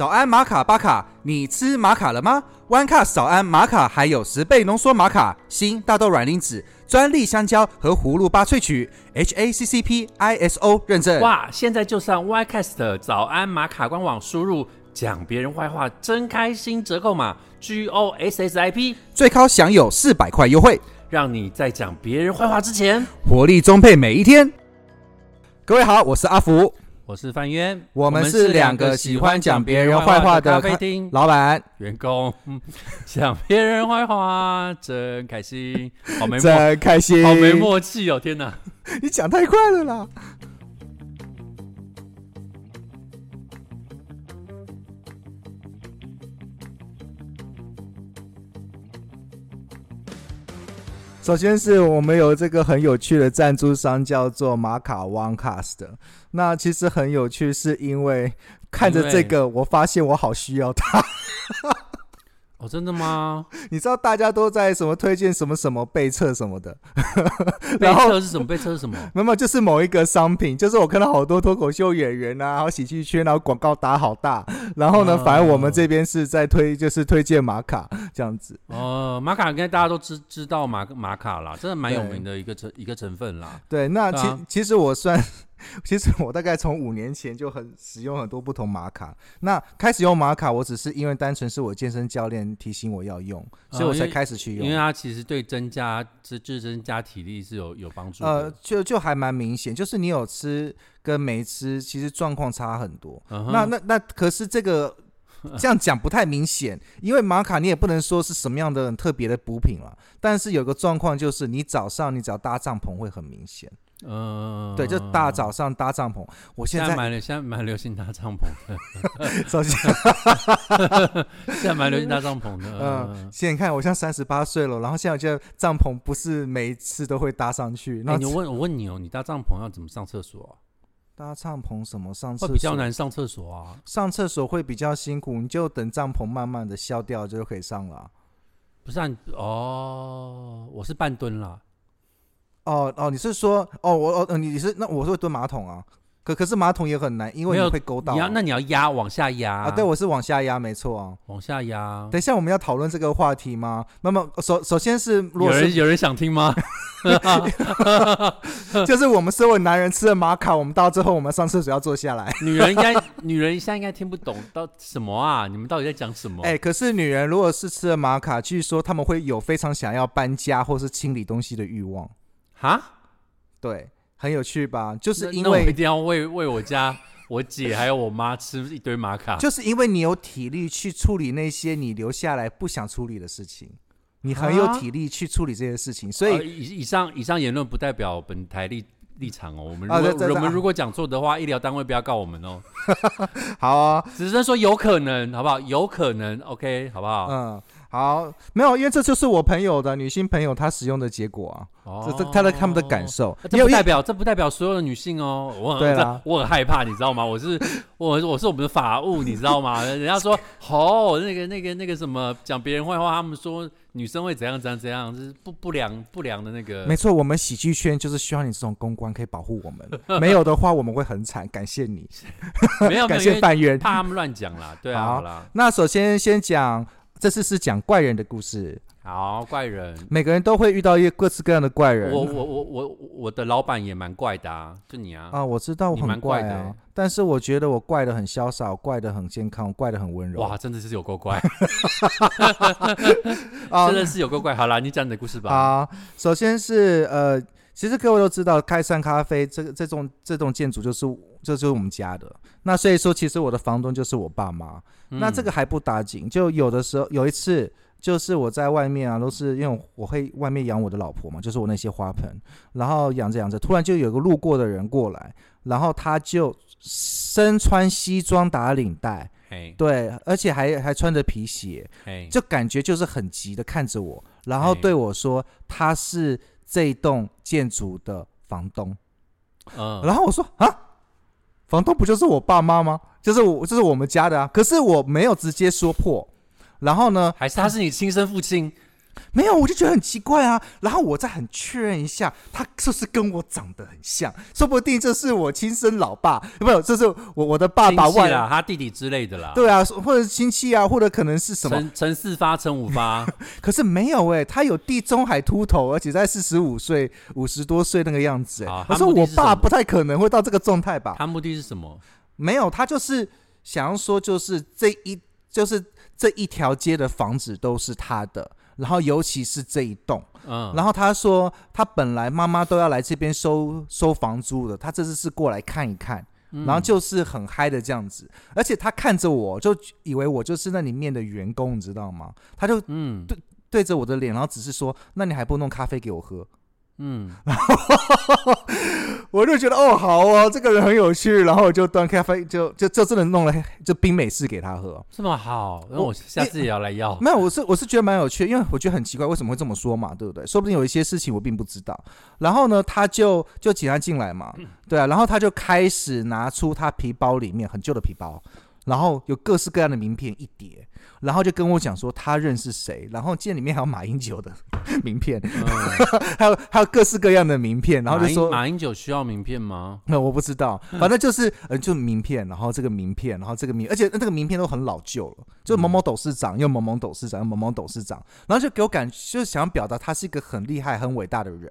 早安玛卡巴卡，你吃玛卡了吗？One Cast 早安玛卡还有十倍浓缩玛卡、新大豆软磷脂、专利香蕉和葫芦巴萃取，HACCP ISO 认证。哇！现在就上 YCast 的早安玛卡官网，输入讲别人坏话真开心折扣码 G O S S I P，最高享有四百块优惠，让你在讲别人坏话之前，活力充沛每一天。各位好，我是阿福，我是范渊，我们是两个喜欢讲别人坏话的咖啡厅老板，员工，嗯讲别人坏话真开心，好没默，真开心，好没默契哦！天哪，你讲太快了啦！首先是我们有这个很有趣的赞助商，叫做马卡 OneCast。那其实很有趣，是因为看着这个，我发现我好需要它。哦，真的吗？你知道大家都在什么推荐什么什么备测什么的，被然后测是什么？被测是什么？没有，就是某一个商品，就是我看到好多脱口秀演员啊，然后喜剧圈，然后广告打好大，然后呢，哦反正我们这边是在推，就是推荐玛卡这样子。哦，玛卡应该大家都知知道玛玛卡啦，真的蛮有名的一个成一个成分啦。对，那其、其实我算，其实我大概从五年前就很使用很多不同玛卡。那开始用玛卡，我只是因为单纯是我健身教练提醒我要用，所以我才开始去用。因为它其实对增加自自增加体力是有有帮助的。呃，就就还蛮明显，就是你有吃跟没吃，其实状况差很多。那那那可是这个这样讲不太明显，因为玛卡你也不能说是什么样的很特别的补品了。但是有个状况就是，你早上你只要搭帐篷会很明显。嗯，对，就大早上搭帐篷。我现在蛮流现在蛮流行搭帐篷的，首先，现在蛮流行搭帐篷的。嗯，嗯，现在你看我像三十八岁了，然后现在我觉得帐篷不是每一次都会搭上去，那哎，你问我问你哦，你搭帐篷要怎么上厕所啊？搭帐篷什么上厕所会比较难上厕所啊。上厕所会比较辛苦，你就等帐篷慢慢的消掉就可以上了啊。不是啊哦，我是半蹲啦。哦哦，你是说哦我哦你你是那我是会蹲马桶啊，可可是马桶也很难，因为会勾到啊。你要那你要压往下压啊，对，我是往下压，没错啊。往下压。等一下我们要讨论这个话题吗？那么首首先是如有果有人想听吗？就是我们身为男人吃了玛卡，我们到最后我们上厕所要坐下来。女人应该女人现在应该听不懂到什么啊？你们到底在讲什么？哎、可是女人如果是吃了玛卡，据说他们会有非常想要搬家或是清理东西的欲望。哈，对，很有趣吧？就是因为那我一定要为为我家我姐还有我妈吃一堆玛卡。就是因为你有体力去处理那些你留下来不想处理的事情，你很有啊体力去处理这些事情，所呃以以以上以上言论不代表本台立立场哦。我们如果、啊对对对我们如果讲错的话，医疗单位不要告我们哦。好啊，只是说有可能，好不好？有可能，OK，好不好？嗯，好，没有，因为这就是我朋友的女性朋友她使用的结果啊，哦这这她的他们的感受呃，这不代表这不代表所有的女性哦，我很对啦我很害怕，你知道吗？我是我我是我们的法务，你知道吗？人家说哦，那个那个那个什么讲别人坏话，他们说女生会怎样怎样怎样，就是不不良不良的那个没错，我们喜剧圈就是需要你这种公关可以保护我们，没有的话我们会很惨。感谢你，没有没 感谢范渊。怕他们乱讲啦，对啊，好好啦，那首先先讲，这次是讲怪人的故事，好怪人。每个人都会遇到一些各式各样的怪人。我我我我我的老板也蛮怪的啊，就你啊，啊，我知道我你蛮很怪怪的啊，但是我觉得我怪的很潇洒，我怪的很健康，我怪的很温柔。哇，真的是有够怪，啊 真的是有够怪。好啦，你讲你的故事吧。好，首先是呃，其实各位都知道，开山咖啡这个这栋这栋建筑就是这就是我们家的。那所以说，其实我的房东就是我爸妈。那这嗯个还不打紧，就有的时候有一次，就是我在外面啊，都是因为我会外面养我的老婆嘛，就是我那些花盆，然后养着养着，突然就有个路过的人过来，然后他就身穿西装打领带，嘿，对，而且还还穿着皮鞋，嘿，就感觉就是很急的看着我，然后哎对我说他是这一栋建筑的房东，嗯，然后我说啊，房东不就是我爸妈吗？就是我，就是我们家的啊。可是我没有直接说破。然后呢，还是他是你亲生父亲？没有，我就觉得很奇怪啊。然后我再很确认一下，他是不是跟我长得很像？说不定这是我亲生老爸，没有，这是我我的爸爸外啊，他弟弟之类的啦。对啊，或者是亲戚啊，或者可能是什么？陈陈四发、陈五发，可是没有哎、他有地中海秃头，而且在四十五岁、五十多岁那个样子哎、好我说我他目的是什么爸不太可能会到这个状态吧？他目的是什么？没有，他就是想要说，就是这一就是这一条街的房子都是他的，然后尤其是这一栋。嗯，然后他说，他本来妈妈都要来这边收收房租的，他这次是过来看一看，嗯。然后就是很嗨的这样子，而且他看着我就以为我就是那里面的员工，你知道吗？他就嗯。对着我的脸，然后只是说：“那你还不弄咖啡给我喝嗯，？” 我就觉得哦，好哦，这个人很有趣，然后我就端咖啡，就就就真的弄了就冰美式给他喝。这么好，那我下次也要来要。没有，我是我是觉得蛮有趣的，因为我觉得很奇怪，为什么会这么说嘛，对不对？说不定有一些事情我并不知道。然后呢，他就就请他进来嘛，对啊，然后他就开始拿出他皮包里面很旧的皮包，然后有各式各样的名片一叠，然后就跟我讲说他认识谁，然后见里面还有马英九的名片，嗯，还有还有各式各样的名片，然后就说。马英九需要名片吗？那我不知道，反正就是呃，就名片，然后这个名片，然后这个名，而且那这个名片都很老旧了，就某某董事长又某某董事长又某某董事长，然后就给我感，就是想表达他是一个很厉害、很伟大的人。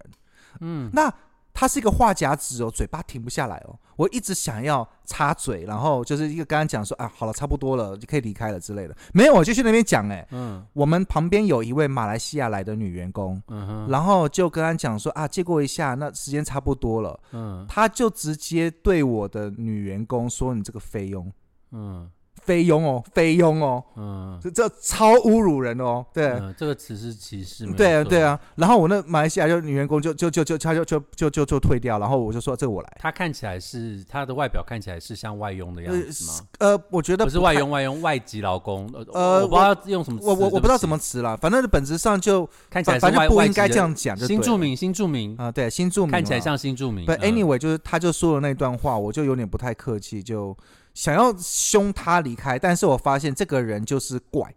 嗯，那他是一个话匣子哦，嘴巴停不下来哦，我一直想要插嘴，然后就是一个跟他讲说啊，好了，差不多了，就可以离开了之类的。没有，我就去那边讲，哎，嗯。我们旁边有一位马来西亚来的女员工，嗯哼，然后就跟他讲说啊，借过一下，那时间差不多了。嗯。他就直接对我的女员工说：“你这个菲佣，嗯菲佣哦，菲佣哦，嗯，这这超侮辱人哦。”对，嗯，这个词是歧视，没有对啊，对。啊。然后我那马来西亚就女员工就就就就他就就就就就退掉，然后我就说这个我来。她看起来是她的外表看起来是像外佣的样子吗？呃，我觉得太，不是外佣，外佣外籍劳工。呃，呃我不知道用什么词，我我我不知道什么词了，反正本质上就看起来反反正不应该这样讲新住民，新住民啊，对新住民看起来像新住民。But，anyway，就是他就说了那段话，我就有点不太客气，就想要凶他离开，但是我发现这个人就是怪，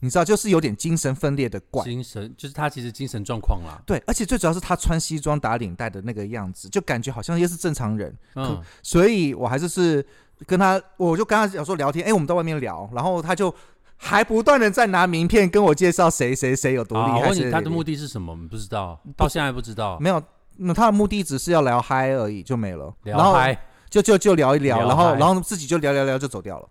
你知道，就是有点精神分裂的怪。精神就是他其实精神状况啦。对，而且最主要是他穿西装打领带的那个样子，就感觉好像又是正常人，嗯，所以我还是是跟他，我就跟他讲说聊天，哎，我们在外面聊，然后他就还不断的在拿名片跟我介绍谁谁谁有多厉害。问你，他的目的是什么？我们不知道，到现在还不知道。没有，那他的目的只是要聊嗨而已，就没了。然后聊嗨就就就聊一聊，聊然后嗨然后自己就聊聊聊就走掉了。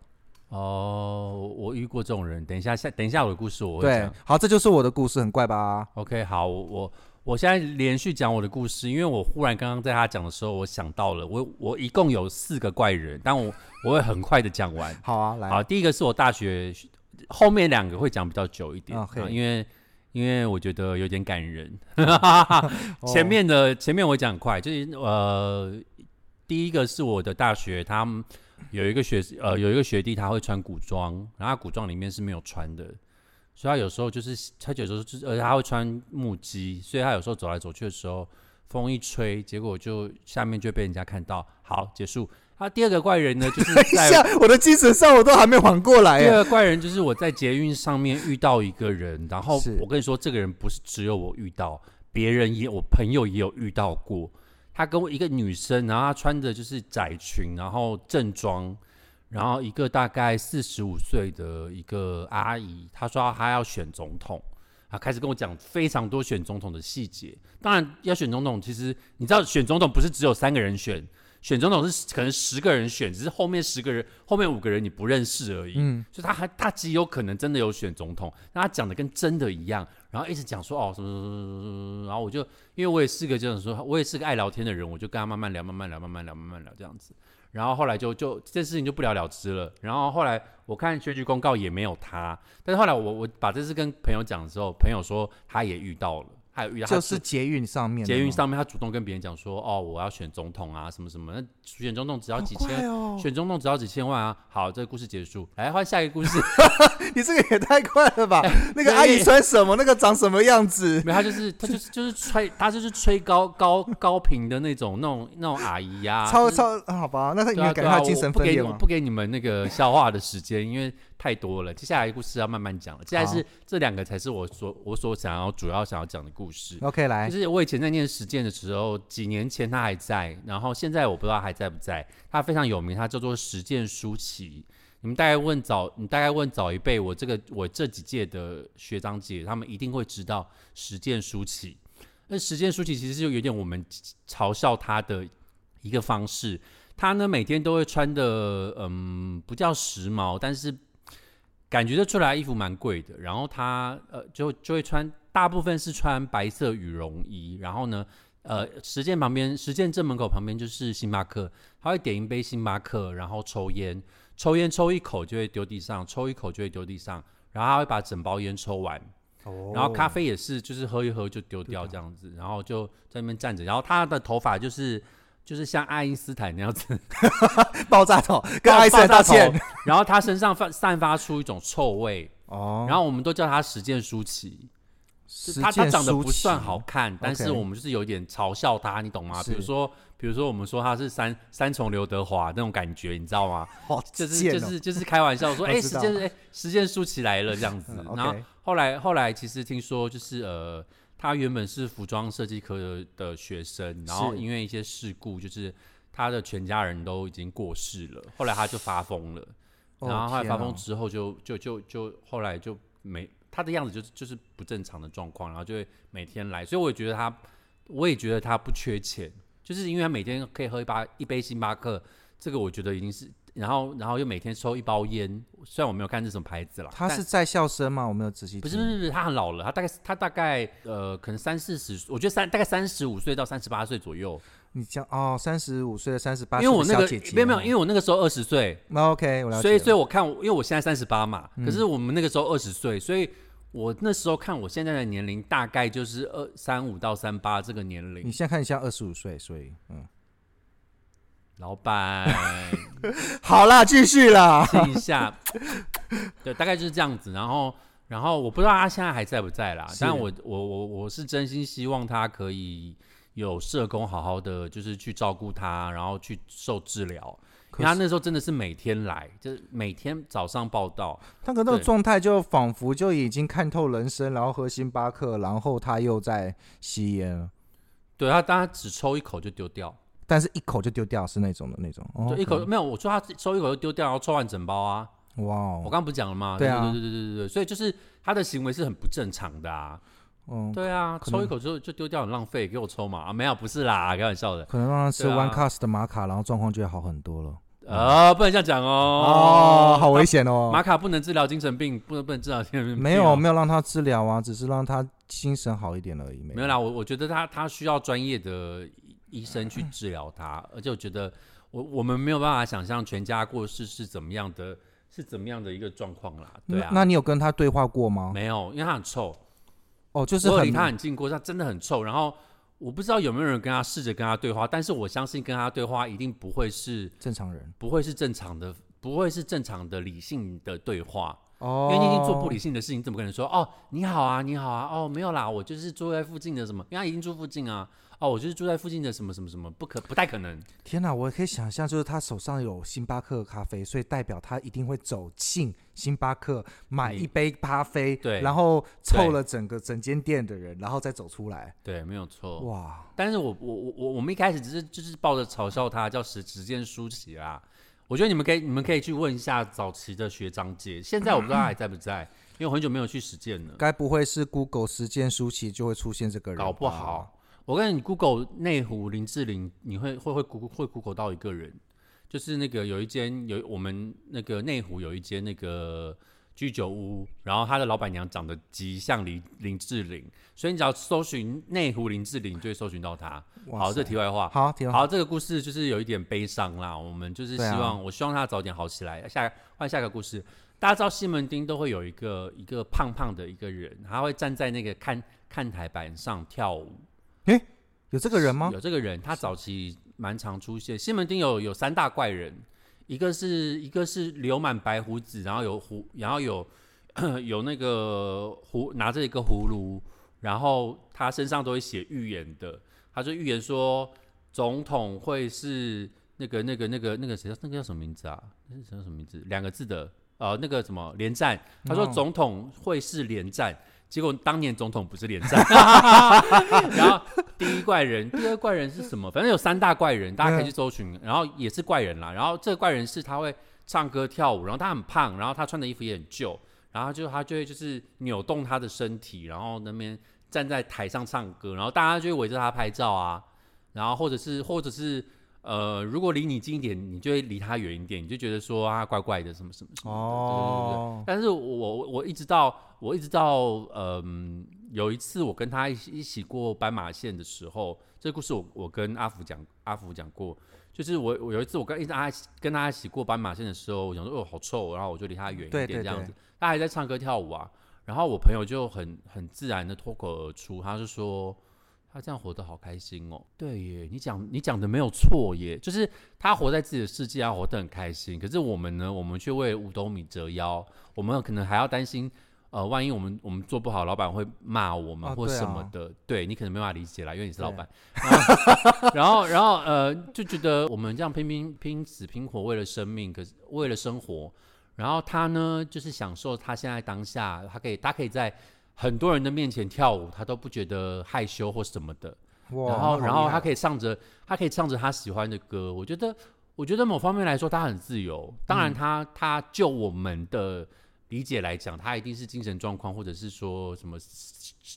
哦，我遇过这种人。等一下，下等一下我的故事我会对讲。，好，这就是我的故事，很怪吧？OK，好，我我我现在连续讲我的故事，因为我忽然刚刚在他讲的时候，我想到了，我我一共有四个怪人，但我我会很快的讲完。好啊，来，好，第一个是我大学后面两个会讲比较久一点，因为因为我觉得有点感人。哦 前面的前面我讲很快，就是呃，第一个是我的大学，他们有一个学呃有一个学弟他会穿古装，然后他古装里面是没有穿的，所以他有时候就是他有时候就是而且他会穿木屐，所以他有时候走来走去的时候，风一吹，结果就下面就被人家看到。好，结束。他第二个怪人呢，就是等一在 下，我的精神上我都还没缓过来第。二个怪人就是我在捷运上面遇到一个人，然后我跟你说，这个人不是只有我遇到，别人也我朋友也有遇到过。他跟我一个女生，然后她穿的就是窄裙，然后正装，然后一个大概四十五岁的一个阿姨，她说她要选总统，她，开始跟我讲非常多选总统的细节。当然，要选总统，其实你知道，选总统不是只有三个人选，选总统是可能十个人选，只是后面十个人，后面五个人你不认识而已。嗯，就他还他极有可能真的有选总统，那他讲的跟真的一样，然后一直讲说哦什么什么什么什么，然后我就因为我也是个这样说，我也是个爱聊天的人，我就跟他慢慢聊，慢慢聊，慢慢聊，慢慢聊这样子。然后后来就就这件事情就不了了之了。然后后来我看选举公告也没有他，但是后来我我把这事跟朋友讲的时候，朋友说他也遇到了，他也遇到，就是捷运上面，捷运上面他主动跟别人讲说哦我要选总统啊什么什么，那选总统只要几千。选总统只要几千万啊！好，这个故事结束，来换下一个故事。你这个也太快了吧？哎那个阿姨穿什么？那个长什么样子？没有，他就是他就是就是吹，他就是吹高高高频的那种那种那种阿姨呀、超就是超啊好吧？那他你对啊对啊，们感觉他精我不给你我神分裂吗？不给你们那个消化的时间，因为太多了，接下来故事要慢慢讲了。接下来是这两个才是我所我所想要主要想要讲的故事。OK，来就，是我以前在念实践的时候，几年前他还在，然后现在我不知道还在不在。他非常有名，他叫做实践舒淇。你们大概问早，你大概问早一辈，我这个我这几届的学长姐，他们一定会知道实践舒淇。那实践舒淇其实就有点我们嘲笑他的一个方式。他呢每天都会穿的，嗯，不叫时髦，但是感觉得出来衣服蛮贵的。然后他呃就就会穿，大部分是穿白色羽绒衣。然后呢，呃，实践旁边，实践正门口旁边就是星巴克，他会点一杯星巴克，然后抽烟，抽烟抽一口就会丢地上，抽一口就会丢地上，然后他会把整包烟抽完。哦然后咖啡也是，就是喝一喝就丢掉这样子，然后就在那边站着。然后他的头发就是就是像爱因斯坦那样子，爆炸头，跟爱因斯坦头。然后他身上发散发出一种臭味，哦，然后我们都叫他实践舒淇。他他长得不算好看，但是我们就是有点嘲笑他，你懂吗？比如是说，比如说我们说他是三三重刘德华那种感觉，你知道吗？哦就是就是就是开玩笑说，哎、时间哎时间舒淇来了这样子。嗯然后后来后来其实听说就是呃，他原本是服装设计科的的学生，然后因为一些事故，就是他的全家人都已经过世了，后来他就发疯了。哦然后后来发疯之后就，就就就后来就没他的样子就是就是不正常的状况，然后就会每天来，所以我也觉得他，我也觉得他不缺钱，就是因为他每天可以喝一巴一杯星巴克，这个我觉得已经是，然后然后又每天抽一包烟，虽然我没有看是什么牌子了，他是在校生吗？我没有仔细不是不是不是，他很老了，他大概他大概呃可能三四十，我觉得三大概三十五岁到三十八岁左右，你讲哦，三十五岁的三十八因为我那个没有没有，因为为我那个时候二十岁，那 OK，我了解了。所以，所以我看，因为我现在三十八嘛，嗯可是我们那个时候二十岁，所以我那时候看我现在的年龄大概就是二三五到三八这个年龄你。现在看你像二十五岁，所以嗯，老板，好啦，继续啦。试一下，对，大概就是这样子。然后，然后我不知道他现在还在不在啦，是但我我我我是真心希望他可以有社工好好的就是去照顾他，然后去受治疗。可他那时候真的是每天来，就是每天早上报道，他可那个状态就仿佛就已经看透人生，然后喝星巴克，然后他又在吸烟了，对他，当他只抽一口就丢掉。但是一口就丢掉，是那种的那种。哦就一口没有，我说他抽一口就丢掉，然后抽完整包啊。哇哦，我刚刚不是讲了吗？对啊对对对对对对，所以就是他的行为是很不正常的啊。嗯，对啊，可能抽一口就就丢掉，很浪费，给我抽嘛啊？没有，不是啦，开玩笑的。可能让他吃对啊 One Cast 的玛卡，然后状况就会好很多了。呃，不能这样讲哦。哦，好危险哦。玛卡不能治疗精神病，不能不能治疗精神病。没有没有让他治疗啊，只是让他精神好一点而已。没有啦，我我觉得他他需要专业的医生嗯去治疗他，而且我觉得我我们没有办法想象全家过世是怎么样的，是怎么样的一个状况啦。对啊，那那你有跟他对话过吗？没有，因为他很臭。哦，就是我离他很近过，他真的很臭。然后我不知道有没有人跟他试着跟他对话，但是我相信跟他对话一定不会是正常人不会是正常的，不会是正常的理性的对话，哦，因为你已经做不理性的事情，怎么可能说哦你好啊你好啊哦没有啦，我就是住在附近的什么，因为他已经住附近啊。哦，我就是住在附近的什么什么什么，不可不太可能。天哪，我可以想象，就是他手上有星巴克咖啡，所以代表他一定会走进星巴克买一杯咖啡，对然后对凑了整个整间店的人，然后再走出来。对，没有错。哇，但是我我我我我们一开始只是就是抱着嘲笑他叫时时间舒淇啦。我觉得你们可以你们可以去问一下早期的学长姐，现在我不知道他还在不在，因为我很久没有去实践了。该不会是 Google 实践书期就会出现这个人？搞不好，，我跟你 Google 内湖林志玲，你会会会 Google 会 Google 到一个人，就是那个有一间有我们那个内湖有一间那个居酒屋，然后他的老板娘长得极像林林志玲，所以你只要搜寻内湖林志玲，就会搜寻到她。好，这题外话。好，挺好。好，这个故事就是有一点悲伤啦。我们就是希望，我希望他早点好起来。下换下一个故事，大家知道西门町都会有一个一个胖胖的一个人，他会站在那个看看台板上跳舞。有这个人吗？有这个人，他早期蛮常出现。西门町有有三大怪人，一个是一个是留满白胡子，然后有胡，然后有 有那个胡拿着一个葫芦，然后他身上都会写预言的。他就预言说，总统会是那个那个那个那个谁叫那个叫什么名字啊？那是叫什么名字？两个字的。呃那个什么连战，他说哦总统会是连战，结果当年总统不是连战。然后第一怪人，第二怪人是什么？反正有三大怪人，大家可以去搜寻。然后也是怪人啦。然后这个怪人是他会唱歌跳舞，然后他很胖，然后他穿的衣服也很旧，然后就他就会就是扭动他的身体，然后那边站在台上唱歌，然后大家就会围着他拍照啊。然后或者是或者是呃，如果离你近一点，你就会离他远一点，你就觉得说啊怪怪的什么什么什么的。对对对对。哦，但是我我我一直到我一直到嗯有一次我跟他一起一起过斑马线的时候，这个故事我我跟阿福讲阿福讲过，就是我我有一次我跟一直他跟他一起过斑马线的时候，我想说哦好臭，然后我就离他远一点这样子，他还在唱歌跳舞啊，然后我朋友就很很自然的脱口而出，他就说。他这样活得好开心哦，对耶，你讲你讲的没有错耶，就是他活在自己的世界啊，活得很开心。可是我们呢，我们却为五斗米折腰，我们可能还要担心，呃，万一我们我们做不好，老板会骂我们或什么的。对你可能没办法理解啦，因为你是老板。然后，然后，呃，就觉得我们这样拼拼拼死拼活为了生命，可是为了生活。然后他呢，就是享受他现在当下，他可以他可以在很多人的面前跳舞，他都不觉得害羞或什么的。哇，然后，然后他可以唱着，他可以唱着他喜欢的歌。我觉得，我觉得某方面来说，他很自由。当然他，他就我们的理解来讲，他一定是精神状况，或者是说什么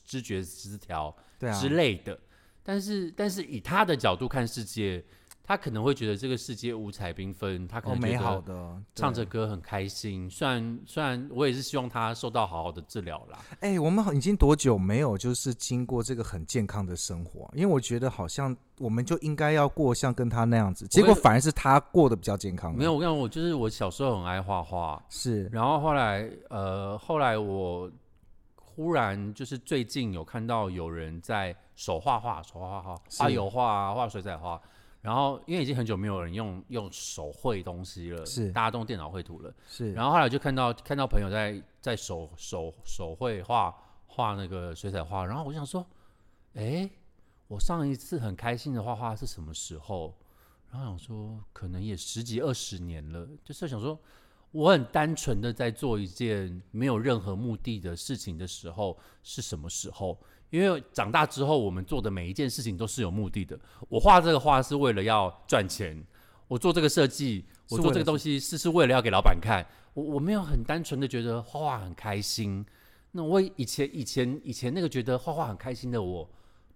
知觉失调之类的。但是，但是以他的角度看世界，他可能会觉得这个世界五彩缤纷，他可能觉得好的唱着歌很开心。虽然，虽然我也是希望他受到好好的治疗啦。哎、我们好已经多久没有就是经过这个很健康的生活？因为我觉得好像我们就应该要过像跟他那样子，结果反而是他过得比较健康。没有，，我跟你讲，我就是我小时候很爱画画，是然后后来，呃，后来我忽然就是最近有看到有人在手画画、手画画画、油画啊、画水彩画。然后因为已经很久没有人用用手绘东西了，是大家都用电脑绘图了。是，然后后来就看到看到朋友在在手手手绘画画那个水彩画，然后我就想说，哎，我上一次很开心的画画是什么时候？然后想说，可能也十几二十年了，就是想说，我很单纯的在做一件没有任何目的的事情的时候是什么时候？因为长大之后，我们做的每一件事情都是有目的的。我画这个画是为了要赚钱，我做这个设计，我做这个东西是是为了要给老板看。我我没有很单纯的觉得画画很开心。那我以前以前以前那个觉得画画很开心的我，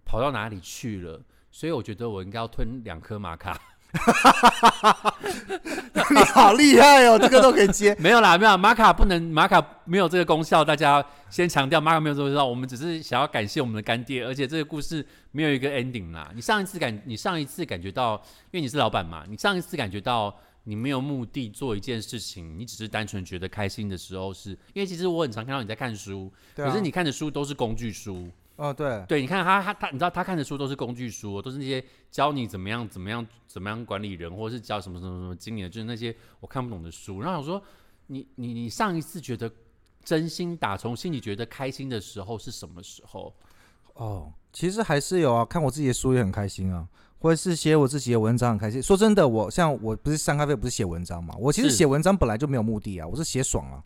跑到哪里去了？所以我觉得我应该要吞两颗玛卡。你好厉害哦，这个都可以接。没有啦，没有玛卡不能，玛卡没有这个功效。大家先强调，玛卡没有这个功效。我们只是想要感谢我们的干爹，而且这个故事没有一个 ending 啦。你上一次感，你上一次感觉到，因为你是老板嘛，你上一次感觉到你没有目的做一件事情，你只是单纯觉得开心的时候是，因为其实我很常看到你在看书，啊可是你看的书都是工具书。哦，对，对，你看他他他，你知道他看的书都是工具书，都是那些教你怎么样怎么样怎么样管理人，或者是教什么什么什么经理的，就是那些我看不懂的书。然后我说，你你你上一次觉得真心打从心里觉得开心的时候是什么时候？哦，其实还是有啊，看我自己的书也很开心啊，或者是写我自己的文章很开心。说真的，我像我不是上咖啡不是写文章嘛，我其实写文章本来就没有目的啊，我是写爽啊，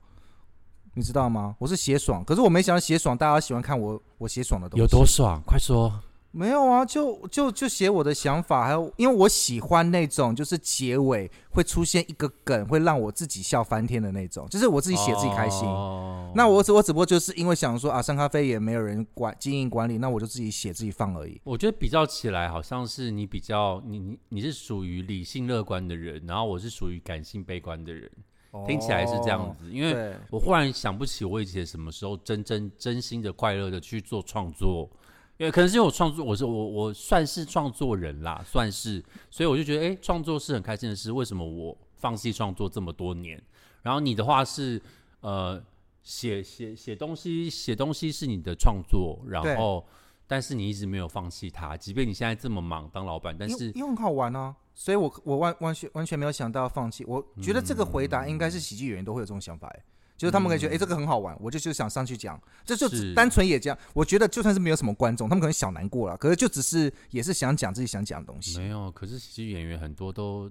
你知道吗？我是写爽，可是我没想到写爽大家喜欢看我我写爽的东西，有多爽？快说！没有啊，就就就写我的想法，还有因为我喜欢那种就是结尾会出现一个梗，会让我自己笑翻天的那种，就是我自己写自己开心。哦那我只我只不过就是因为想说啊，上咖啡也没有人管经营管理，那我就自己写自己放而已。我觉得比较起来，好像是你比较你你你是属于理性乐观的人，然后我是属于感性悲观的人，听起来是这样子。因为我忽然想不起我以前什么时候真真真心的快乐的去做创作，因为可能是因为我创作，我是我我算是创作人啦，算是，所以我就觉得，哎、创作是很开心的事。为什么我放弃创作这么多年？然后你的话是，呃，写写写东西，写东西是你的创作，然后但是你一直没有放弃它，即便你现在这么忙当老板，但是为因为很好玩啊，所以我我完完全完全没有想到要放弃。我觉得这个回答应该是喜剧演员都会有这种想法、欸，就是他们可以觉得，哎、这个很好玩，我就就想上去讲，这就只单纯也这样。我觉得就算是没有什么观众，他们可能小难过了，可是就只是也是想讲自己想讲的东西。没有。可是喜剧演员很多都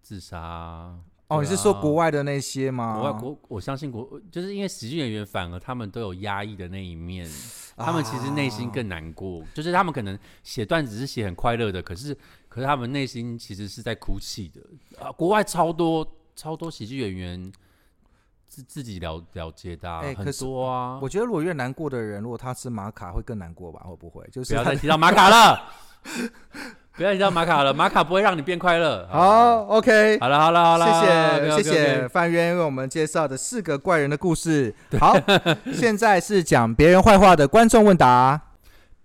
自杀啊，哦，你是说国外的那些吗？国外国，我相信国，就是因为喜剧演员反而他们都有压抑的那一面，他们其实内心更难过，就是他们可能写段子是写很快乐的，可是可是他们内心其实是在哭泣的啊。国外超多超多喜剧演员自自己了了解的，很多啊。我觉得如果越难过的人，如果他吃玛卡会更难过吧？会不会？就是不要再提到玛卡了。不要提到玛卡了，玛卡不会让你变快乐。好，OK，好了，好了，好了，谢谢，谢谢范渊为我们介绍的四个怪人的故事。好，现在是讲别人坏话的观众问答。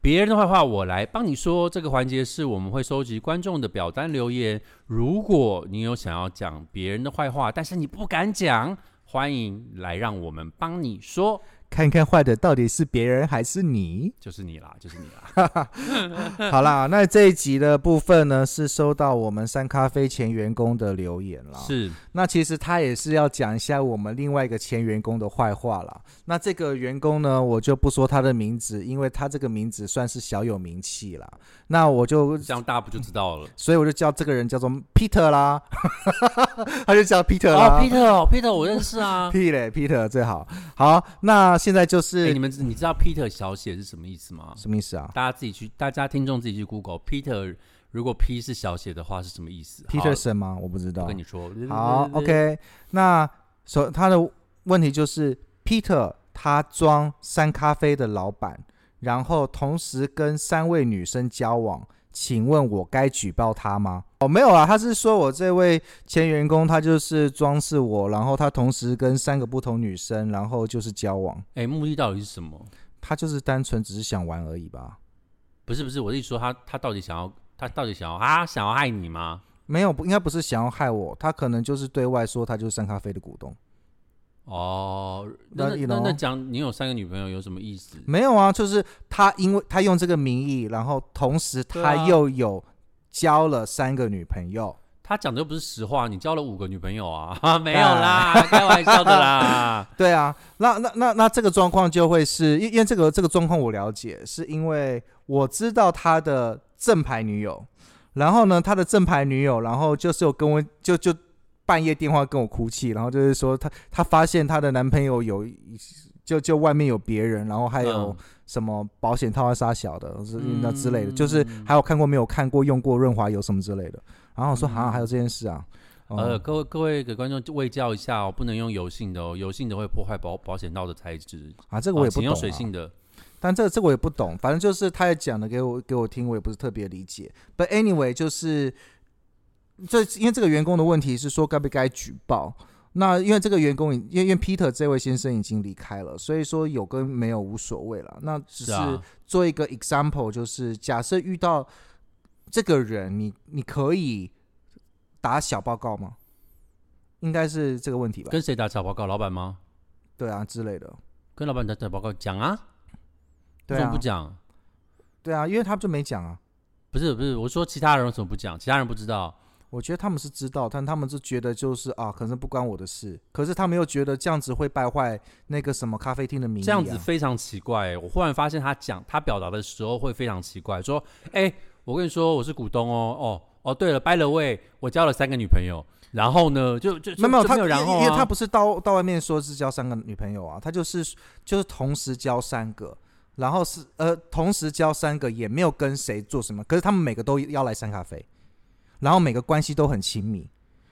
别人的坏话我来帮你说。这个环节是我们会收集观众的表单留言。如果你有想要讲别人的坏话，但是你不敢讲，欢迎来让我们帮你说。看看坏的到底是别人还是你？就是你啦，就是你啦。好啦，那这一集的部分呢，是收到我们三咖啡前员工的留言了。是，那其实他也是要讲一下我们另外一个前员工的坏话啦。那这个员工呢，我就不说他的名字，因为他这个名字算是小有名气啦。那我就这样，大家不就知道了？所以我就叫这个人叫做 Peter 啦，他就叫 Peter 啦。Peter，Peter，我认识啊。P 嘞，Peter 最好。好，那。现在就是，你们你知道 Peter 小写是什么意思吗？什么意思啊？大家自己去，大家听众自己去 Google Peter，如果 P 是小写的话是什么意思？Peterson 吗？我不知道。跟你说。好，OK。那所他的问题就是 Peter 他装三咖啡的老板，然后同时跟三位女生交往。请问我该举报他吗？哦，没有啊，他是说我这位前员工，他就是装饰我，然后他同时跟三个不同女生，然后就是交往。哎，目的到底是什么？他就是单纯只是想玩而已吧？不是不是，我是说他他到底想要他到底想要啊想要害你吗？没有，不应该不是想要害我，他可能就是对外说他就是三咖啡的股东。哦，那那那讲你有三个女朋友有什么意思？没有啊，就是他因为他用这个名义，然后同时他又有交了三个女朋友。他讲的又不是实话，你交了五个女朋友啊？没有啦，开玩笑的啦。对啊，那那那那这个状况就会是因因为这个这个状况我了解，是因为我知道他的正牌女友，然后呢，他的正牌女友，然后就是有跟我就就。半夜电话跟我哭泣，然后就是说她她发现她的男朋友有就就外面有别人，然后还有什么保险套杀小的那之类的，就是还有看过没有看过用过润滑油什么之类的。然后我说好像还有这件事啊。呃，各位各位给观众喂教一下哦，不能用油性的哦，油性的会破坏保保险套的材质啊。这个我也不懂。用水性的，但这这我也不懂。反正就是他也讲的给我给我听，我也不是特别理解。But anyway，就是。这因为这个员工的问题是说该不该举报？那因为这个员工，因为因为 Peter 这位先生已经离开了，所以说有跟没有无所谓了。那只是做一个 example，就是假设遇到这个人，你你可以打小报告吗？应该是这个问题吧？跟谁打小报告？老板吗？对啊，之类的。跟老板打小报告讲啊？为什么不讲？对啊，因为他就没讲啊。不是不是，我说其他人为什么不讲？其他人不知道。我觉得他们是知道，但他们是觉得就是啊，可能不关我的事。可是他们又觉得这样子会败坏那个什么咖啡厅的名誉。这样子非常奇怪。我忽然发现他讲他表达的时候会非常奇怪，说：“哎，我跟你说我是股东哦，哦哦，对了，by the way，我交了三个女朋友。然后呢，就就没有他然后，因为他不是到到外面说是交三个女朋友啊，他就是就是同时交三个，然后是呃同时交三个也没有跟谁做什么，可是他们每个都要来三咖啡。”然后每个关系都很亲密，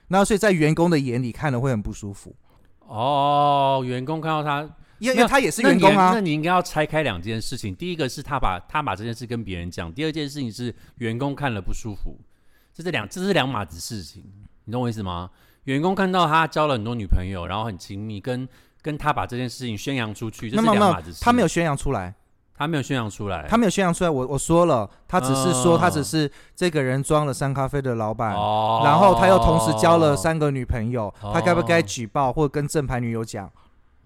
那所以在员工的眼里看了会很不舒服。哦，员工看到他，因为他也是员工啊。那你应该要拆开两件事情，第一个是他把他把这件事跟别人讲，第二件事情是员工看了不舒服。这是两这是两码子事情，你懂我意思吗？员工看到他交了很多女朋友，然后很亲密，跟跟他把这件事情宣扬出去，这是两码子事。他没有宣扬出来。他没有宣扬出来，他没有宣扬出来。我我说了，他只是说他只是这个人装了三咖啡的老板，然后他又同时交了三个女朋友，他该不该举报或者跟正牌女友讲？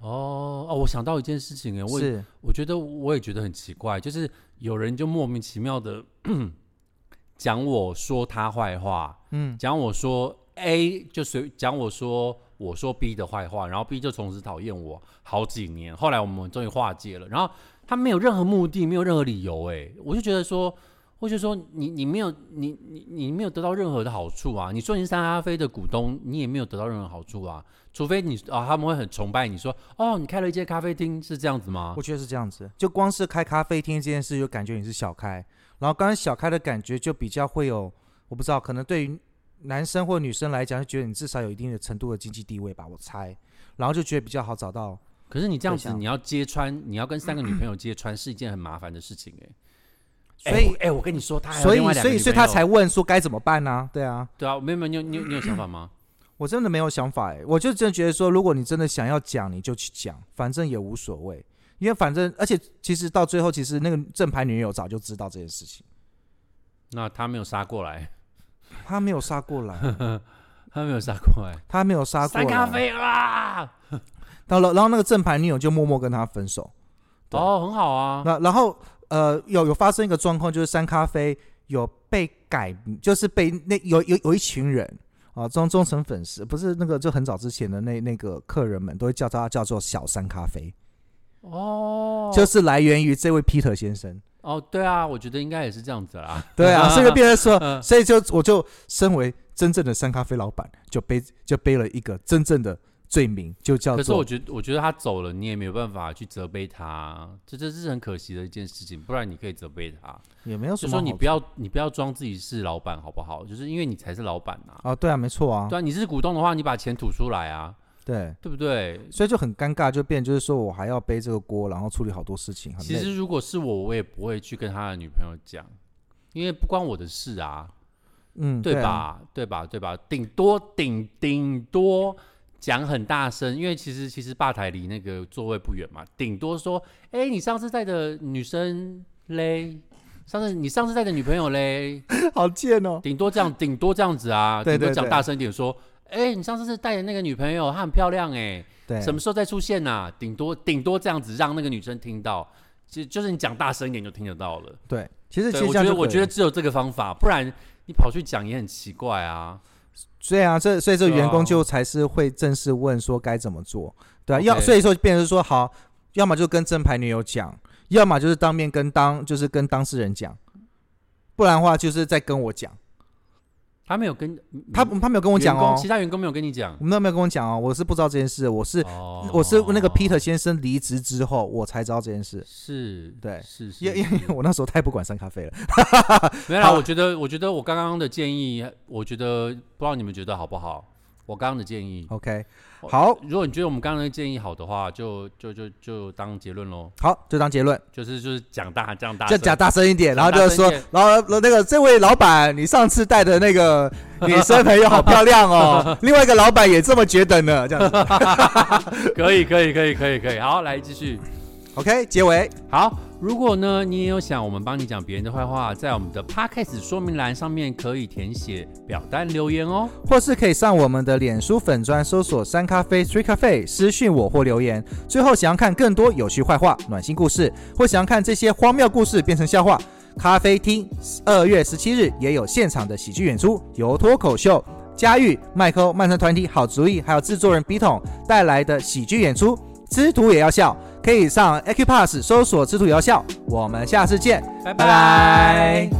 哦哦，我想到一件事情哎，我我觉得我也觉得很奇怪，就是有人就莫名其妙的 讲我说他坏话，嗯，讲我说 A 就随讲我说我说 B 的坏话，然后 B 就从此讨厌我好几年，后来我们终于化解了，然后。他没有任何目的，没有任何理由，哎，我就觉得说，或者说你你没有你你你没有得到任何的好处啊！你说你是三咖啡的股东，你也没有得到任何好处啊！除非你啊，他们会很崇拜你说哦，你开了一间咖啡厅是这样子吗我？觉得是这样子，就光是开咖啡厅这件事，就感觉你是小开，然后刚刚小开的感觉就比较会有，我不知道，可能对于男生或女生来讲，就觉得你至少有一定的程度的经济地位吧，我猜，然后就觉得比较好找到。可是你这样子，你要揭穿，你要跟三个女朋友 揭穿，是一件很麻烦的事情哎、所以哎我跟你说，他所以所以，所以他才问说该怎么办呢、对啊，对啊，没有没有，你有你有你有想法吗？我真的没有想法哎，我就真的觉得说，如果你真的想要讲，你就去讲，反正也无所谓，因为反正，而且其实到最后，其实那个正牌女友早就知道这件事情，那他没有杀过来，他没有杀过来，他没有杀过来，他没有杀过来，三咖啡啊！然后然后那个正牌女友就默默跟他分手。哦，很好啊。那然后呃，有有发生一个状况，就是三咖啡有被改，就是被那有有有一群人啊，忠忠诚粉丝，不是那个就很早之前的那那个客人们都会叫他叫做小三咖啡，哦，就是来源于这位 Peter 先生。哦，对啊，我觉得应该也是这样子啦。对啊，所以就变成说，嗯所以就我就身为真正的三咖啡老板，就背就背了一个真正的罪名，就叫可是我觉得，我觉得他走了，你也没有办法去责备他，这这是很可惜的一件事情。不然你可以责备他，也没有什就么好。说你不要你不要装自己是老板好不好？就是因为你才是老板呐、啊，对啊，没错啊，对啊，你是股东的话，你把钱吐出来啊，对，对不对？所以就很尴尬，就变就是说我还要背这个锅，然后处理好多事情。其实如果是我，我也不会去跟他的女朋友讲，因为不关我的事啊，嗯，对啊？吧？对吧？对吧？顶多顶顶多讲很大声，因为其实其实吧台离那个座位不远嘛，顶多说，哎、你上次带的女生嘞，上次你上次带的女朋友嘞，好贱哦。顶多这样，顶多这样子啊，顶多讲大声一点说，哎、你上次是带的那个女朋友，她很漂亮哎、对，什么时候再出现呐、顶多顶多这样子让那个女生听到，其实就是你讲大声一点就听得到了。对，其实其实，我觉得我觉得只有这个方法，不然你跑去讲也很奇怪啊。对啊，这所以这员工就才是会正式问说该怎么做，对啊要所以说变成说好，要么就跟正牌女友讲，要么就是当面跟当就是跟当事人讲，不然的话就是在跟我讲，他没有跟他他没有跟我讲哦，其他员工没有跟你讲？我。们都没有跟我讲哦，我是不知道这件事，我是、哦。我是那个 Peter 先生离职之后我才知道这件事，是，对。是是，因因为我那时候太不管三咖啡了，没有我觉得，我觉得我刚刚的建议，我觉得不知道你们觉得好不好？我刚刚的建议，OK，我好如果你觉得我们刚刚的建议好的话，就就就就当结论喽，好，就当结论。就是就是讲大这样大，就讲大声一点，然后就是说然后那个这位老板，你上次带的那个 女生朋友好漂亮哦，另外一个老板也这么觉得呢，这样子。可以可以可以可以可以，好，来继续。OK，结尾。好，如果呢你也有想我们帮你讲别人的坏话，在我们的 podcast 说明栏上面可以填写表单留言哦。或是可以上我们的脸书粉专搜索“三咖啡 Three Cafe” 私讯我或留言。最后想要看更多有趣坏话、暖心故事，或想要看这些荒谬故事变成笑话，咖啡厅二月十七日也有现场的喜剧演出，由脱口秀。佳玉、麦克、曼城团体好主意，还有制作人笔筒带来的喜剧演出，吃土也要笑，可以上 Acupass 搜索“吃土也要笑”。我们下次见，拜拜拜